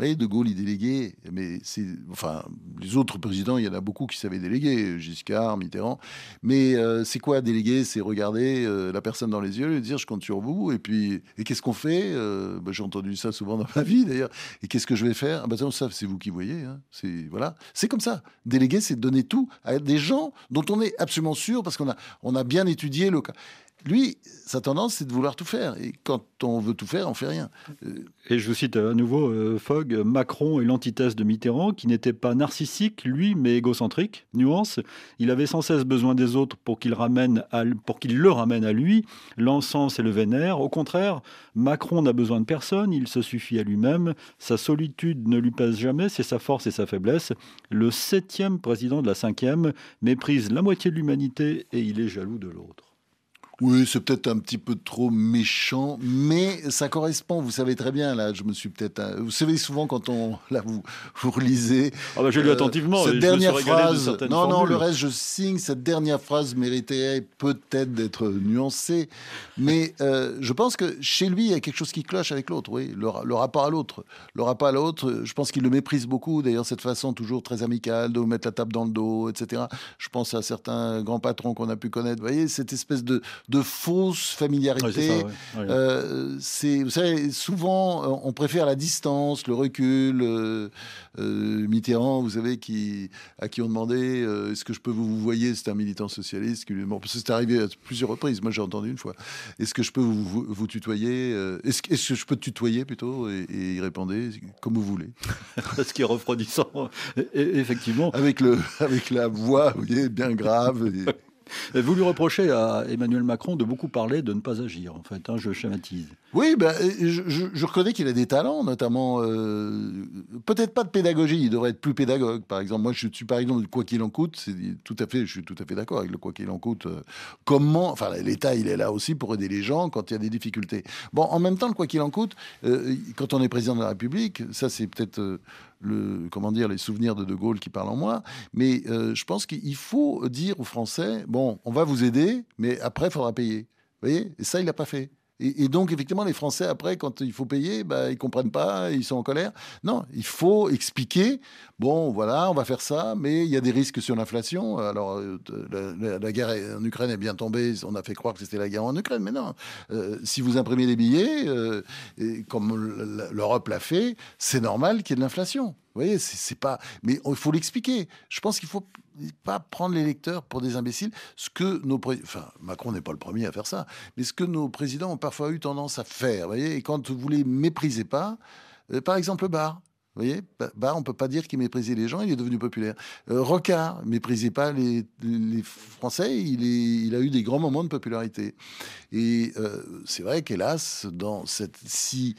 C: De Gaulle, il déléguait, mais c'est, enfin, les autres présidents, il y en a beaucoup qui savaient déléguer, Giscard, Mitterrand. Mais euh, c'est quoi déléguer? C'est regarder euh, la personne dans les yeux, lui dire je compte sur vous. Et puis, et qu'est-ce qu'on fait? Euh, bah, J'ai entendu ça souvent dans ma vie d'ailleurs. Et qu'est-ce que je vais faire? Ah bah, Ça, c'est vous qui voyez. Hein. C'est voilà, c'est comme ça. Déléguer, c'est donner tout à des gens dont on est absolument sûr parce qu'on a, on a bien étudié le cas. Lui, sa tendance, c'est de vouloir tout faire. Et quand on veut tout faire, on fait rien.
B: Et je vous cite à nouveau euh, Fogg, Macron est l'antithèse de Mitterrand, qui n'était pas narcissique, lui, mais égocentrique. Nuance, il avait sans cesse besoin des autres pour qu'il ramène pour qu'il le ramène à lui, l'encens et le vénère. Au contraire, Macron n'a besoin de personne, il se suffit à lui-même. Sa solitude ne lui pèse jamais, c'est sa force et sa faiblesse. Le septième président de la cinquième méprise la moitié de l'humanité et il est jaloux de l'autre.
C: Oui, c'est peut-être un petit peu trop méchant, mais ça correspond. Vous savez très bien, là, je me suis peut-être. Euh, vous savez souvent quand on là vous vous relisez.
B: Ah bah j'ai lu euh, attentivement.
C: cette dernière phrase. non, non, le reste je signe. Cette dernière phrase méritait peut-être d'être nuancée, mais euh, je pense que chez lui il y a quelque chose qui cloche avec l'autre. Oui, le, rapport à l'autre, le rapport à l'autre. Je pense qu'il le méprise beaucoup. D'ailleurs, cette façon toujours très amicale de vous mettre la table dans le dos, etc. Je pense à certains grands patrons qu'on a pu connaître. Vous voyez cette espèce de de fausse familiarité. Euh, c'est, vous savez, souvent euh, on préfère la distance, le recul. Euh, Mitterrand, vous savez, qui, à qui on demandait est-ce que je peux vous, vous voyez, c'est un militant socialiste qui lui c'est arrivé à plusieurs reprises. Moi, j'ai entendu une fois. Est-ce que je peux vous, vous, tutoyer est-ce, est que je peux te tutoyer plutôt et, il répondait comme vous voulez.
B: Ce qui est refroidissant, effectivement.
C: Avec le, avec la voix, vous voyez, bien grave. Et...
B: Vous lui reprochez à Emmanuel Macron de beaucoup parler, de ne pas agir, en fait, hein, je schématise.
C: Oui, ben, je, reconnais qu'il a des talents, notamment, euh, peut-être pas de pédagogie, il devrait être plus pédagogue, par exemple. Moi, je suis, par exemple, quoi qu'il en coûte, tout à fait, je suis tout à fait d'accord avec le quoi qu'il en coûte. Euh, comment, enfin, l'État, il est là aussi pour aider les gens quand il y a des difficultés. Bon, en même temps, le quoi qu'il en coûte, euh, quand on est président de la République, ça, c'est peut-être le, comment dire, les souvenirs de De Gaulle qui parlent en moi. Mais euh, je pense qu'il faut dire aux Français, bon, on va vous aider, mais après, il faudra payer. Vous voyez? Et ça, il l'a pas fait. Et, donc, effectivement, les Français, après, quand il faut payer, bah, ils comprennent pas, ils sont en colère. Non, il faut expliquer, bon, voilà, on va faire ça, mais il y a des risques sur l'inflation. Alors, euh, la, guerre en Ukraine est bien tombée, on a fait croire que c'était la guerre en Ukraine, mais non. Euh, si vous imprimez des billets, euh, comme l'Europe l'a fait, c'est normal qu'il y ait de l'inflation. Vous voyez, c'est pas. Mais il faut l'expliquer. Je pense qu'il faut pas prendre les lecteurs pour des imbéciles. Ce que nos enfin Macron n'est pas le premier à faire ça, mais ce que nos présidents ont parfois eu tendance à faire. Vous voyez, et quand vous les méprisez pas, euh, par exemple le bar. Vous voyez, bah, on peut pas dire qu'il méprisait les gens, il est devenu populaire. Euh, Rocard méprisait pas les, Français, il, a eu des grands moments de popularité. Et euh, c'est vrai qu'hélas, dans cette, si,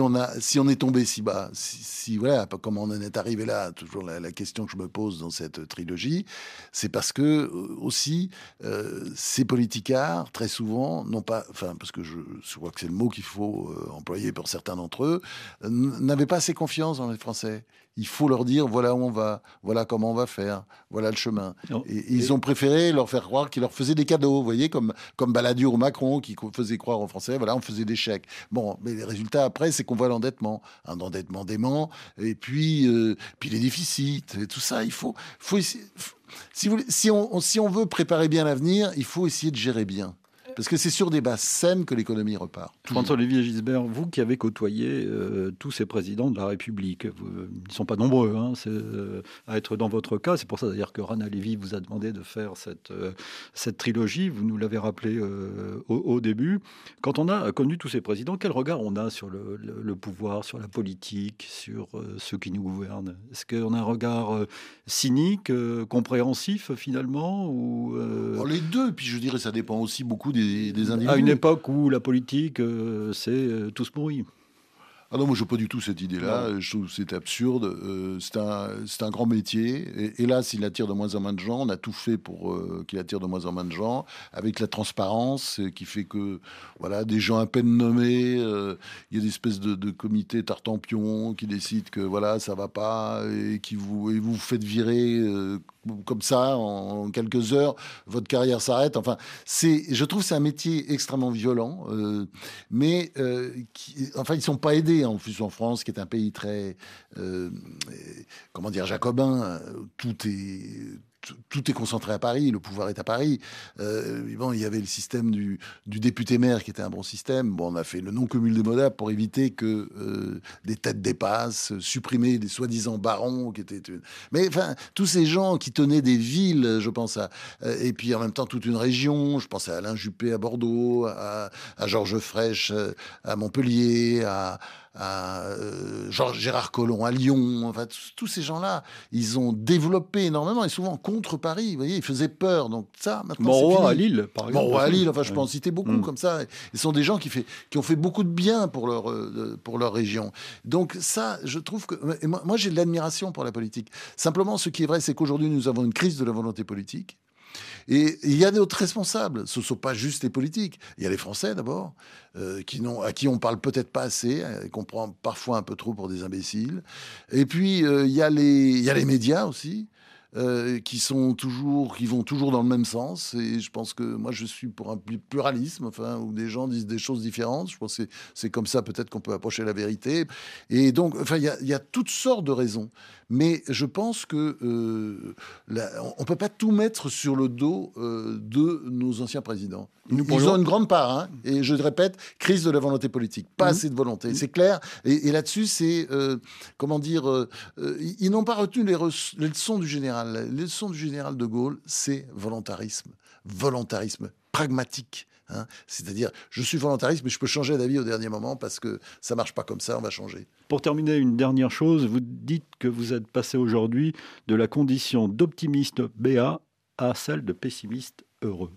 C: on est tombé si bas, si, voilà, comment on en est arrivé là, toujours la, question que je me pose dans cette trilogie, c'est parce que euh, aussi euh, ces politicards, très souvent, non pas, enfin, parce que je, je crois que c'est le mot qu'il faut employer pour certains d'entre eux, n'avaient pas assez confiance dans les Français. Il faut leur dire voilà où on va, voilà comment on va faire, voilà le chemin. Et, ils ont préféré leur faire croire qu'ils leur faisaient des cadeaux, vous voyez, comme, comme Balladur ou Macron qui faisait croire aux Français, voilà, on faisait des chèques. Bon, mais les résultats après, c'est qu'on voit l'endettement, un endettement dément, et puis, euh, puis les déficits, et tout ça. Il faut, faut, si, vous, si, on, si on veut préparer bien l'avenir, il faut essayer de gérer bien. Parce que c'est sur des bases saines que l'économie repart.
B: François-Olivier Gisbert, vous qui avez côtoyé euh, tous ces présidents de la République, ils ne sont pas nombreux hein, euh, à être dans votre cas. C'est pour ça d'ailleurs que Rana Lévy vous a demandé de faire cette, euh, cette trilogie. Vous nous l'avez rappelé au, début. Quand on a connu tous ces présidents, quel regard on a sur le, le pouvoir, sur la politique, sur ceux qui nous gouvernent? Est-ce qu'on a un regard cynique, compréhensif finalement ou,
C: Les deux, puis je dirais ça dépend aussi beaucoup des, individus.
B: À une époque où la politique, euh, c'est euh, tous pourris.
C: Ah non, moi je n'ai pas du tout cette idée-là. Je trouve que c'est absurde. Euh, c'est un, un, grand métier. Et, hélas, il attire de moins en moins de gens. On a tout fait pour qu'il attire de moins en moins de gens, avec la transparence qui fait que voilà, des gens à peine nommés, il y a des espèces de, de comités tartampions qui décident que voilà, ça va pas et qui vous et vous faites virer comme ça, en quelques heures, votre carrière s'arrête. Enfin, c'est, je trouve c'est un métier extrêmement violent, euh, mais euh, qui, enfin, ils sont pas aidés en plus en France, qui est un pays très, euh, comment dire, jacobin. Tout est tout est concentré à Paris, le pouvoir est à Paris. Euh, bon, il y avait le système du, député-maire qui était un bon système. Bon, on a fait le non-cumul des modables pour éviter que euh, des têtes dépassent, supprimer des soi-disant barons qui étaient. Mais enfin, tous ces gens qui tenaient des villes, je pense à. Euh, et puis en même temps toute une région. Je pense à Alain Juppé à Bordeaux, à, à Georges Frêche à Montpellier, à, à euh, Gérard Collomb à Lyon, enfin tous ces gens-là, ils ont développé énormément et souvent contre Paris. Vous voyez, ils faisaient peur. Donc ça,
B: maintenant, à Lille, par exemple.
C: Monroy à Lille, enfin je peux en citer beaucoup mm. comme ça. Ils sont des gens qui, fait, qui ont fait beaucoup de bien pour leur, euh, pour leur région. Donc ça, je trouve que moi, moi j'ai de l'admiration pour la politique. Simplement, ce qui est vrai, c'est qu'aujourd'hui nous avons une crise de la volonté politique. Et il y a d'autres responsables. Ce ne sont pas juste les politiques. Il y a les Français d'abord, euh, à qui on parle peut-être pas assez, euh, qu'on prend parfois un peu trop pour des imbéciles. Et puis euh, il y a les médias aussi. Euh, qui sont toujours, qui vont toujours dans le même sens. Et je pense que moi, je suis pour un pluralisme, enfin, où des gens disent des choses différentes. Je pense que c'est comme ça peut-être qu'on peut approcher la vérité. Et donc, enfin, il y, y a, toutes sortes de raisons. Mais je pense que euh, on peut pas tout mettre sur le dos euh, de nos anciens présidents. Ils, ont une grande part. Hein. et je répète, crise de la volonté politique, pas mmh. assez de volonté. Mmh. C'est clair. Et, là-dessus, c'est euh, comment dire, ils n'ont pas retenu les, les leçons du général les leçons du général de Gaulle, c'est volontarisme. Volontarisme pragmatique. Hein. C'est-à-dire, je suis volontariste, mais je peux changer d'avis au dernier moment parce que ça marche pas comme ça, on va changer.
B: Pour terminer, une dernière chose, vous dites que vous êtes passé aujourd'hui de la condition d'optimiste béat à celle de pessimiste heureux.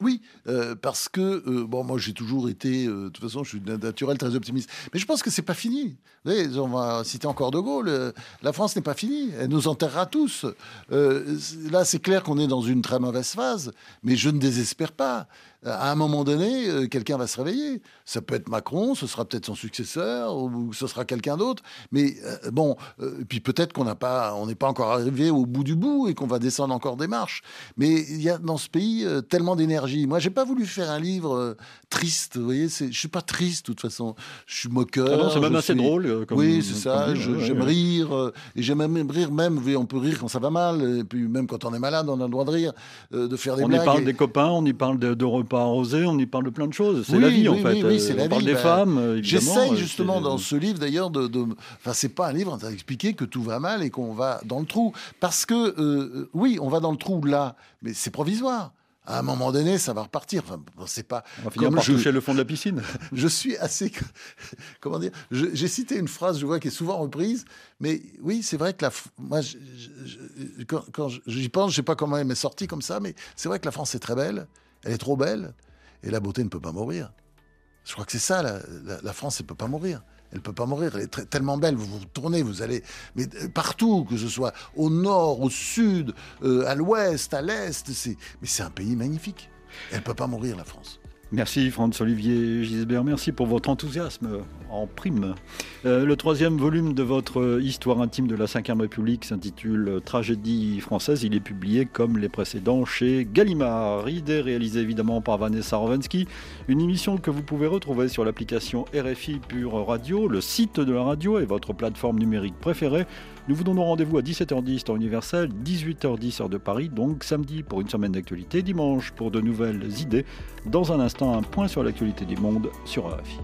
C: Oui, euh, parce que euh, bon, moi j'ai toujours été, euh, de toute façon, je suis naturel très optimiste. Mais je pense que c'est pas fini. Vous voyez, on va citer encore De Gaulle. la France n'est pas finie. Elle nous enterrera tous. là, c'est clair qu'on est dans une très mauvaise phase, mais je ne désespère pas à un moment donné, euh, quelqu'un va se réveiller. Ça peut être Macron, ce sera peut-être son successeur, ou ce sera quelqu'un d'autre. Mais euh, bon, euh, puis peut-être qu'on n'a pas, on n'est pas encore arrivé au bout du bout et qu'on va descendre encore des marches. Mais il y a dans ce pays tellement d'énergie. Moi, j'ai pas voulu faire un livre triste. Vous voyez, je suis pas triste de toute façon. Je suis moqueur. Ah
B: non, c'est même assez drôle.
C: oui, c'est ça. J'aime rire et j'aime même rire. Même, on peut rire quand ça va mal. Et puis même quand on est malade, on a le droit de rire, de faire des
B: on
C: blagues.
B: On y parle des copains, on y parle de, de pas arrosé, on y parle de plein de choses. C'est la vie, en fait.
C: Oui, c'est
B: la
C: on
B: parle des
C: bah,
B: femmes,
C: J'essaye justement dans ce livre, d'ailleurs, de, Enfin, c'est pas un livre à expliquer que tout va mal et qu'on va dans le trou. Parce que, euh, oui, on va dans le trou là, mais c'est provisoire à un moment donné, ça va repartir. Enfin, c'est pas.
B: On va finir par toucher le fond de la piscine.
C: je suis assez. Comment dire J'ai cité une phrase, je vois, qui est souvent reprise, mais oui, c'est vrai que la. Moi, quand, j'y pense, je sais pas comment elle m'est sortie comme ça, mais c'est vrai que la France est très belle. Elle est trop belle et la beauté ne peut pas mourir. Je crois que c'est ça, la, France, elle ne peut pas mourir. Elle ne peut pas mourir, elle est tellement belle, vous vous tournez, vous allez mais euh, partout, que ce soit au nord, au sud, euh, à l'ouest, à l'est, mais c'est un pays magnifique. Elle ne peut pas mourir, la France.
B: Merci Franz-Olivier Gisbert, merci pour votre enthousiasme en prime. Euh, le troisième volume de votre histoire intime de la Ve République s'intitule Tragédie française. Il est publié comme les précédents chez Gallimard. Idée réalisée évidemment par Vanessa Rovensky. Une émission que vous pouvez retrouver sur l'application RFI Pure Radio, le site de la radio et votre plateforme numérique préférée. Nous vous donnons rendez-vous à 17h10 temps universel, 18h10 heure de Paris, donc samedi pour une semaine d'actualité, dimanche pour de nouvelles idées. Dans un instant, un point sur l'actualité du monde sur RFI.